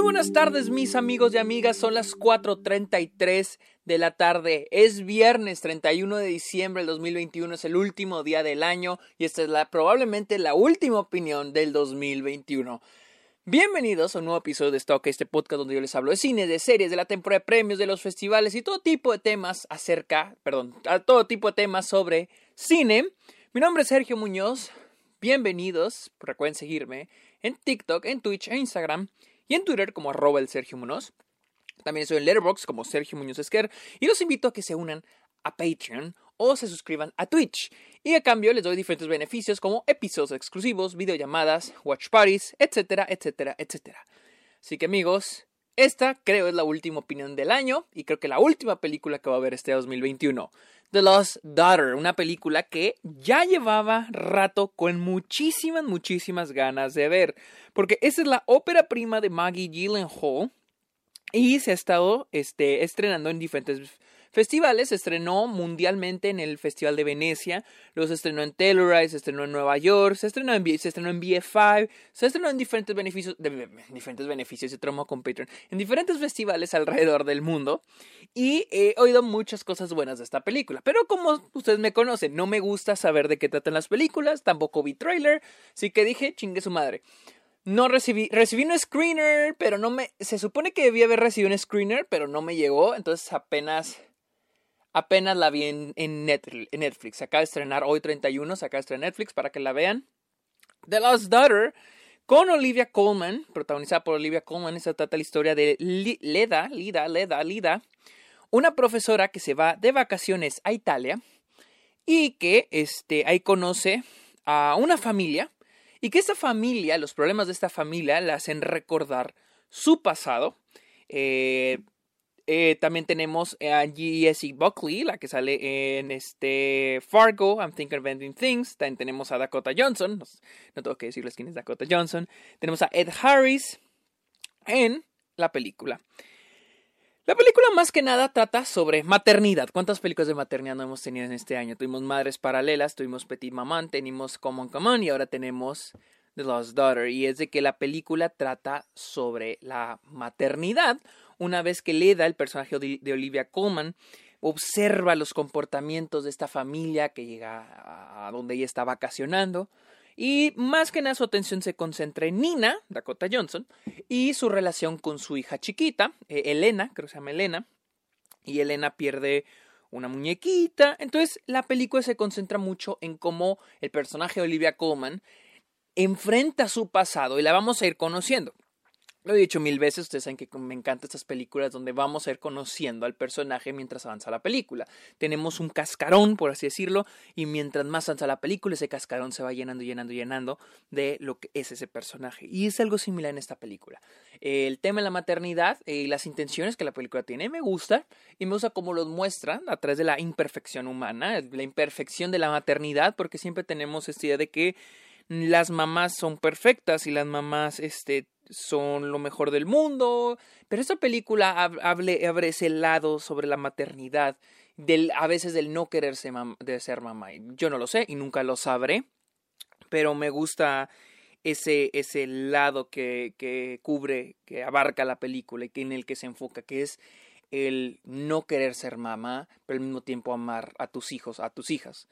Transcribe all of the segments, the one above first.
Muy buenas tardes mis amigos y amigas, son las 4.33 de la tarde, es viernes 31 de diciembre del 2021, es el último día del año y esta es la, probablemente la última opinión del 2021. Bienvenidos a un nuevo episodio de Stock, este podcast donde yo les hablo de cine, de series, de la temporada de premios, de los festivales y todo tipo de temas acerca, perdón, a todo tipo de temas sobre cine. Mi nombre es Sergio Muñoz, bienvenidos, recuerden seguirme en TikTok, en Twitch e Instagram y en Twitter como arroba el Sergio Muñoz. También estoy en Letterboxd como Sergio Muñoz Esquer y los invito a que se unan a Patreon o se suscriban a Twitch. Y a cambio les doy diferentes beneficios como episodios exclusivos, videollamadas, watch parties, etcétera, etcétera, etcétera. Así que amigos, esta creo es la última opinión del año y creo que la última película que va a ver este 2021. The Lost Daughter, una película que ya llevaba rato con muchísimas, muchísimas ganas de ver, porque esa es la ópera prima de Maggie Gyllenhaal y se ha estado este, estrenando en diferentes festivales. Se estrenó mundialmente en el Festival de Venecia, se estrenó en Telluride, se estrenó en Nueva York, se estrenó en, se estrenó en BF5, se estrenó en diferentes beneficios, de, diferentes beneficios, tromo con Patreon, en diferentes festivales alrededor del mundo. Y he oído muchas cosas buenas de esta película. Pero como ustedes me conocen, no me gusta saber de qué tratan las películas, tampoco vi trailer, así que dije, chingue su madre. No recibí, recibí un screener, pero no me, se supone que debía haber recibido un screener, pero no me llegó, entonces apenas Apenas la vi en, Netflix. Se acaba de estrenar hoy 31, se acaba de estrenar Netflix para que la vean. The Lost Daughter con Olivia Colman, protagonizada por Olivia Colman. Esta trata la historia de Leda, Lida, Leda, Lida, una profesora que se va de vacaciones a Italia y que este, ahí conoce a una familia y que esta familia, los problemas de esta familia, la hacen recordar su pasado. Eh, eh, también tenemos a Jessie Buckley, la que sale en este Fargo, I'm Thinking of Ending Things. También tenemos a Dakota Johnson. No, tengo que decirles quién es Dakota Johnson. Tenemos a Ed Harris en la película. La película más que nada trata sobre maternidad. ¿Cuántas películas de maternidad no hemos tenido en este año? Tuvimos Madres Paralelas, tuvimos Petit Maman, tenemos Common Common y ahora tenemos The Lost Daughter. Y es de que la película trata sobre la maternidad una vez que Leda, el personaje de Olivia Colman, observa los comportamientos de esta familia que llega a donde ella está vacacionando. Y más que nada su atención se concentra en Nina, Dakota Johnson, y su relación con su hija chiquita, eh, Elena, creo que se llama Elena. Y Elena pierde una muñequita. Entonces la película se concentra mucho en cómo el personaje de Olivia Colman enfrenta su pasado y la vamos a ir conociendo. Lo he dicho mil veces, ustedes saben que me encantan estas películas donde vamos a ir conociendo al personaje mientras avanza la película. Tenemos un cascarón, por así decirlo, y mientras más avanza la película, ese cascarón se va llenando, llenando, llenando de lo que es ese personaje. Y es algo similar en esta película. El tema de la maternidad y las intenciones que la película tiene me gusta, y me gusta cómo los muestra a través de la imperfección humana, la imperfección de la maternidad, porque siempre tenemos esta idea de que las mamás son perfectas y las mamás este, son lo mejor del mundo. Pero esta película abre, abre ese lado sobre la maternidad, del, a veces del no querer ser, de ser mamá. Yo no lo sé y nunca lo sabré, pero me gusta ese, ese lado que, que cubre, que abarca la película y en el que se enfoca, que es el no querer ser mamá, pero al mismo tiempo amar a tus hijos, a tus hijas.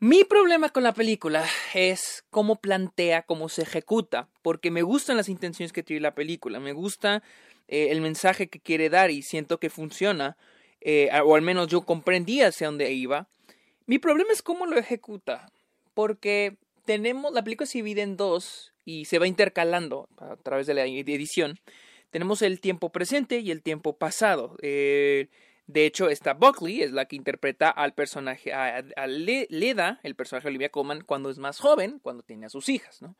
Mi problema con la película es cómo plantea, cómo se ejecuta, porque me gustan las intenciones que tiene la película, me gusta eh, el mensaje que quiere dar y siento que funciona, eh, o al menos yo comprendí hacia dónde iba. Mi problema es cómo lo ejecuta, porque tenemos, la película se divide en dos y se va intercalando a través de la edición. Tenemos el tiempo presente y el tiempo pasado. Eh, de hecho, esta Buckley es la que interpreta al personaje, a, Leda, el personaje de Olivia Colman, cuando es más joven, cuando tiene a sus hijas, ¿no?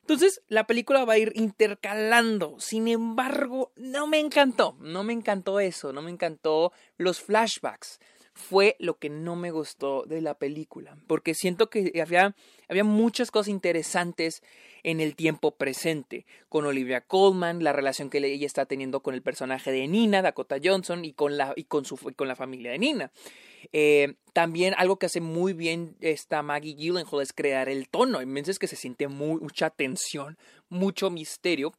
Entonces, la película va a ir intercalando. Sin embargo, no me encantó. No me encantó eso. No me encantó los flashbacks. Fue lo que no me gustó de la película. Porque siento que había, había muchas cosas interesantes en el tiempo presente, con Olivia Colman, la relación que ella está teniendo con el personaje de Nina, Dakota Johnson, y con la, y con su, con la familia de Nina. Eh, también algo que hace muy bien esta Maggie Gyllenhaal es crear el tono. En veces que se siente mucha tensión, mucho misterio,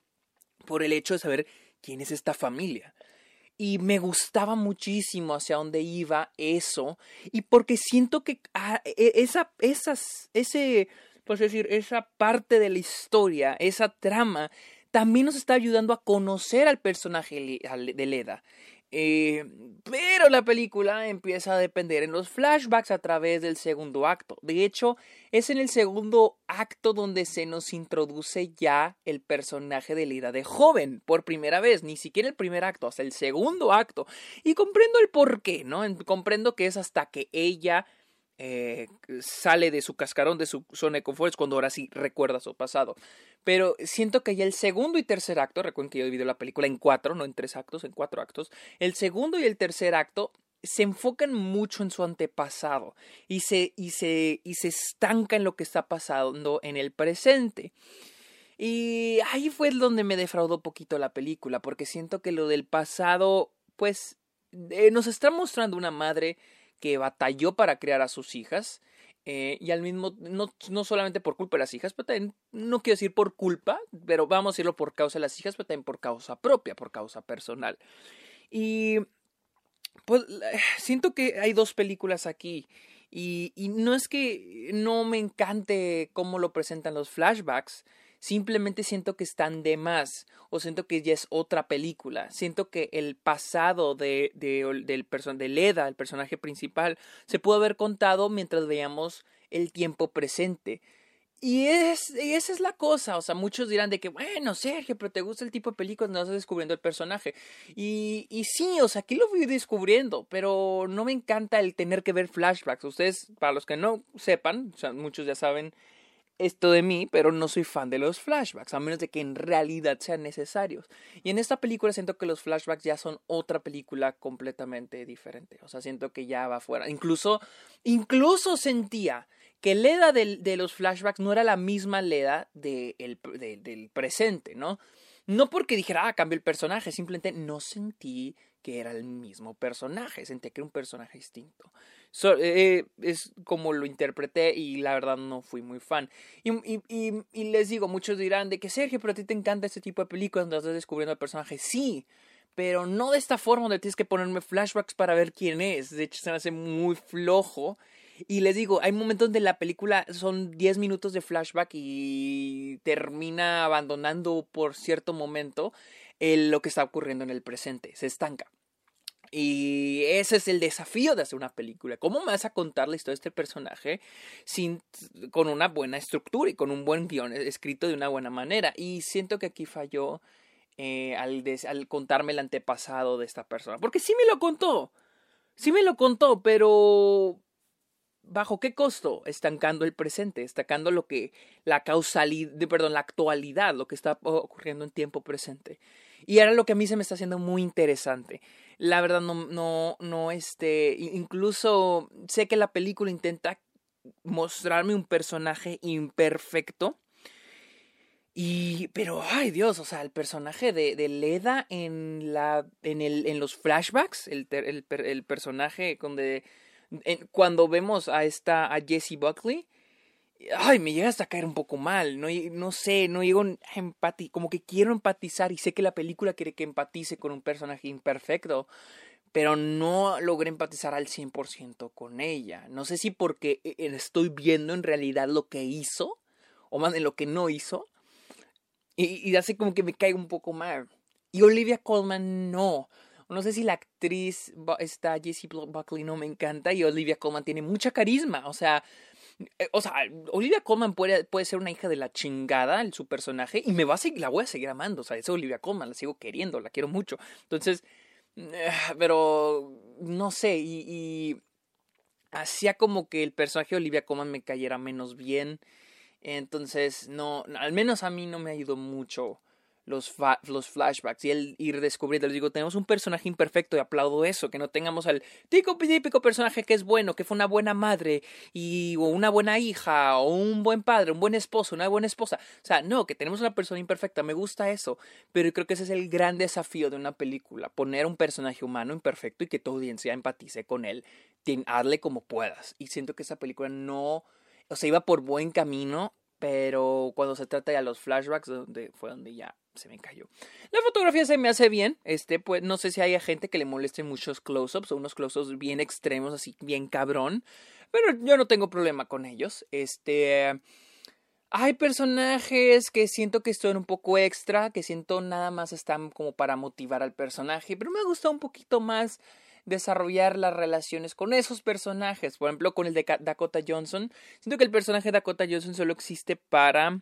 por el hecho de saber quién es esta familia. Y me gustaba muchísimo hacia dónde iba eso. Y porque siento que ah, e, esa, esas, ese, pues decir, esa parte de la historia, esa trama, también nos está ayudando a conocer al personaje de Leda. Eh, pero la película empieza a depender en los flashbacks a través del segundo acto. De hecho, es en el segundo acto donde se nos introduce ya el personaje de Lida de joven, por primera vez, ni siquiera el primer acto, hasta el segundo acto. Y comprendo el por qué, ¿no? Comprendo que es hasta que ella eh, sale de su cascarón, de su zona de confort, cuando ahora sí recuerda su pasado. Pero siento que ya el segundo y tercer acto, recuerden que yo divido la película en cuatro, no en tres actos, en cuatro actos, el segundo y el tercer acto se enfocan mucho en su antepasado y se, y se, y se estanca en lo que está pasando en el presente. Y ahí fue donde me defraudó poquito la película, porque siento que lo del pasado, pues, eh, nos está mostrando una madre que batalló para crear a sus hijas. Eh, y al mismo, no, no, solamente por culpa de las hijas, pero también, no quiero decir por culpa, pero vamos a decirlo por causa de las hijas, pero también por causa propia, por causa personal. Y pues siento que hay dos películas aquí. Y, y no es que no me encante cómo lo presentan los flashbacks, simplemente siento que están de más o siento que ya es otra película. Siento que el pasado de, de, del de Leda, el personaje principal, se pudo haber contado mientras veíamos el tiempo presente. Y, es, esa es la cosa, o sea, muchos dirán de que, bueno, Sergio, pero te gusta el tipo de películas, no estás descubriendo el personaje. Y, y sí, o sea, aquí lo fui descubriendo, pero no me encanta el tener que ver flashbacks. Ustedes, para los que no sepan, o sea, muchos ya saben, esto de mí, pero no soy fan de los flashbacks, a menos de que en realidad sean necesarios. Y en esta película siento que los flashbacks ya son otra película completamente diferente. O sea, siento que ya va fuera. Incluso, incluso sentía que Leda de, los flashbacks no era la misma Leda de del presente, ¿no? No porque dijera, ah, cambió el personaje, simplemente no sentí que era el mismo personaje, sentí que era un personaje distinto. Eh, es como lo interpreté y la verdad no fui muy fan. Y, les digo, muchos dirán de que Sergio, pero a ti te encanta este tipo de películas donde estás descubriendo al personaje. Sí, pero no de esta forma donde tienes que ponerme flashbacks para ver quién es. De hecho, se me hace muy flojo. Y les digo, hay momentos donde la película son 10 minutos de flashback y termina abandonando por cierto momento lo que está ocurriendo en el presente. Se estanca. Y ese es el desafío de hacer una película. ¿Cómo vas a contar la historia de este personaje sin, con una buena estructura y con un buen guion escrito de una buena manera? Y siento que aquí falló eh, al, al contarme el antepasado de esta persona. Porque sí me lo contó. Sí me lo contó, pero ¿Bajo qué costo? Estancando el presente, estancando lo que la causalidad, perdón, la actualidad, lo que está ocurriendo en tiempo presente. Y era lo que a mí se me está haciendo muy interesante. La verdad no no no este incluso sé que la película intenta mostrarme un personaje imperfecto. Y, pero, ay Dios, o sea, el personaje de, de Leda en, la, en, el, en los flashbacks, el, el, personaje donde cuando vemos a esta, a Jessie Buckley, ay, me llega hasta caer un poco mal, no, no sé, no llego a empatizar, como que quiero empatizar y sé que la película quiere que empatice con un personaje imperfecto, pero no logré empatizar al 100% con ella. No sé si porque eh, estoy viendo en realidad lo que hizo, o más lo que no hizo, y, y hace como que me caiga un poco mal. Y Olivia Colman no. No sé si la actriz, esta Jessie Buckley no me encanta y Olivia Colman tiene mucha carisma. O sea, o sea, Olivia Colman puede, puede ser una hija de la chingada, el, su personaje, y me va a seguir, la voy a seguir amando. O sea, es Olivia Colman, la sigo queriendo, la quiero mucho. Entonces, eh, pero no sé, y, hacía como que el personaje de Olivia Colman me cayera menos bien. Entonces, no, al menos a mí no me ido mucho los, los flashbacks y el ir descubriendo. Les digo, tenemos un personaje imperfecto y aplaudo eso, que no tengamos al típico personaje que es bueno, que fue una buena madre y, o una buena hija o un buen padre, un buen esposo, una buena esposa. O sea, no, que tenemos una persona imperfecta, me gusta eso, pero creo que ese es el gran desafío de una película, poner un personaje humano imperfecto y que tu audiencia empatice con él, hazle como puedas. Y siento que esa película no, o sea, iba por buen camino pero cuando se trata de los flashbacks, donde fue donde ya se me cayó. La fotografía se me hace bien, este, pues no sé si hay gente que le moleste muchos close-ups o unos close-ups bien extremos, así bien cabrón, pero yo no tengo problema con ellos. Este, hay personajes que siento que son un poco extra, que siento nada más están como para motivar al personaje, pero me gusta un poquito más desarrollar las relaciones con esos personajes. Por ejemplo, con el de Dakota Johnson. Siento que el personaje de Dakota Johnson solo existe para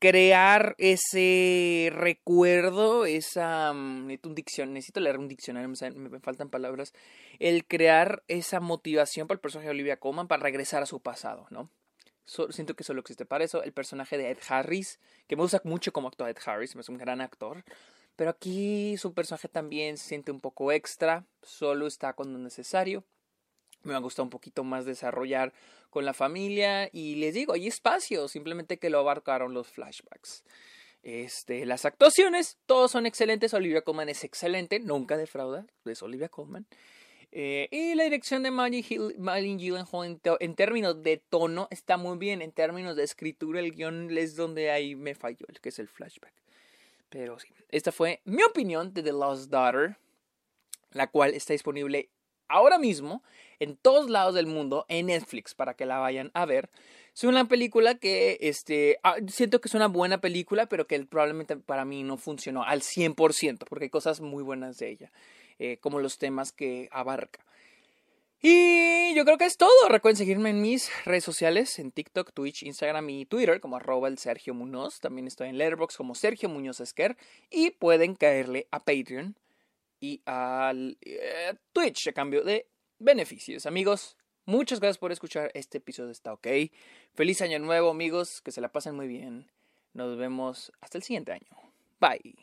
crear ese recuerdo, esa... Mm, necesito, necesito leer un diccionario, me, faltan palabras. El crear esa motivación para el personaje de Olivia Colman para regresar a su pasado, ¿no? siento que solo existe para eso. El personaje de Ed Harris, que me gusta mucho como actor Ed Harris, es un gran actor. Pero aquí su personaje también se siente un poco extra, solo está cuando necesario. Me ha gustado un poquito más desarrollar con la familia y les digo, hay espacio, simplemente que lo abarcaron los flashbacks. Este, las actuaciones, todos son excelentes. Olivia Colman es excelente, nunca defrauda, es Olivia Colman. Eh, y la dirección de Maggie, Gyllenhaal en, términos de tono está muy bien. En términos de escritura, el guion es donde ahí me falló, el que es el flashback. Pero sí, esta fue mi opinión de The Lost Daughter, la cual está disponible ahora mismo en todos lados del mundo en Netflix para que la vayan a ver. Es una película que este, ah, siento que es una buena película, pero que probablemente para mí no funcionó al 100%, porque hay cosas muy buenas de ella, eh, como los temas que abarca. Y yo creo que es todo. Recuerden seguirme en mis redes sociales, en TikTok, Twitch, Instagram y Twitter como arroba el Sergio Muñoz. También estoy en Letterboxd como Sergio Muñoz Esquer. Y pueden caerle a Patreon y al eh, Twitch a cambio de beneficios. Amigos, muchas gracias por escuchar este episodio. Está ok. Feliz año nuevo, amigos. Que se la pasen muy bien. Nos vemos hasta el siguiente año. Bye.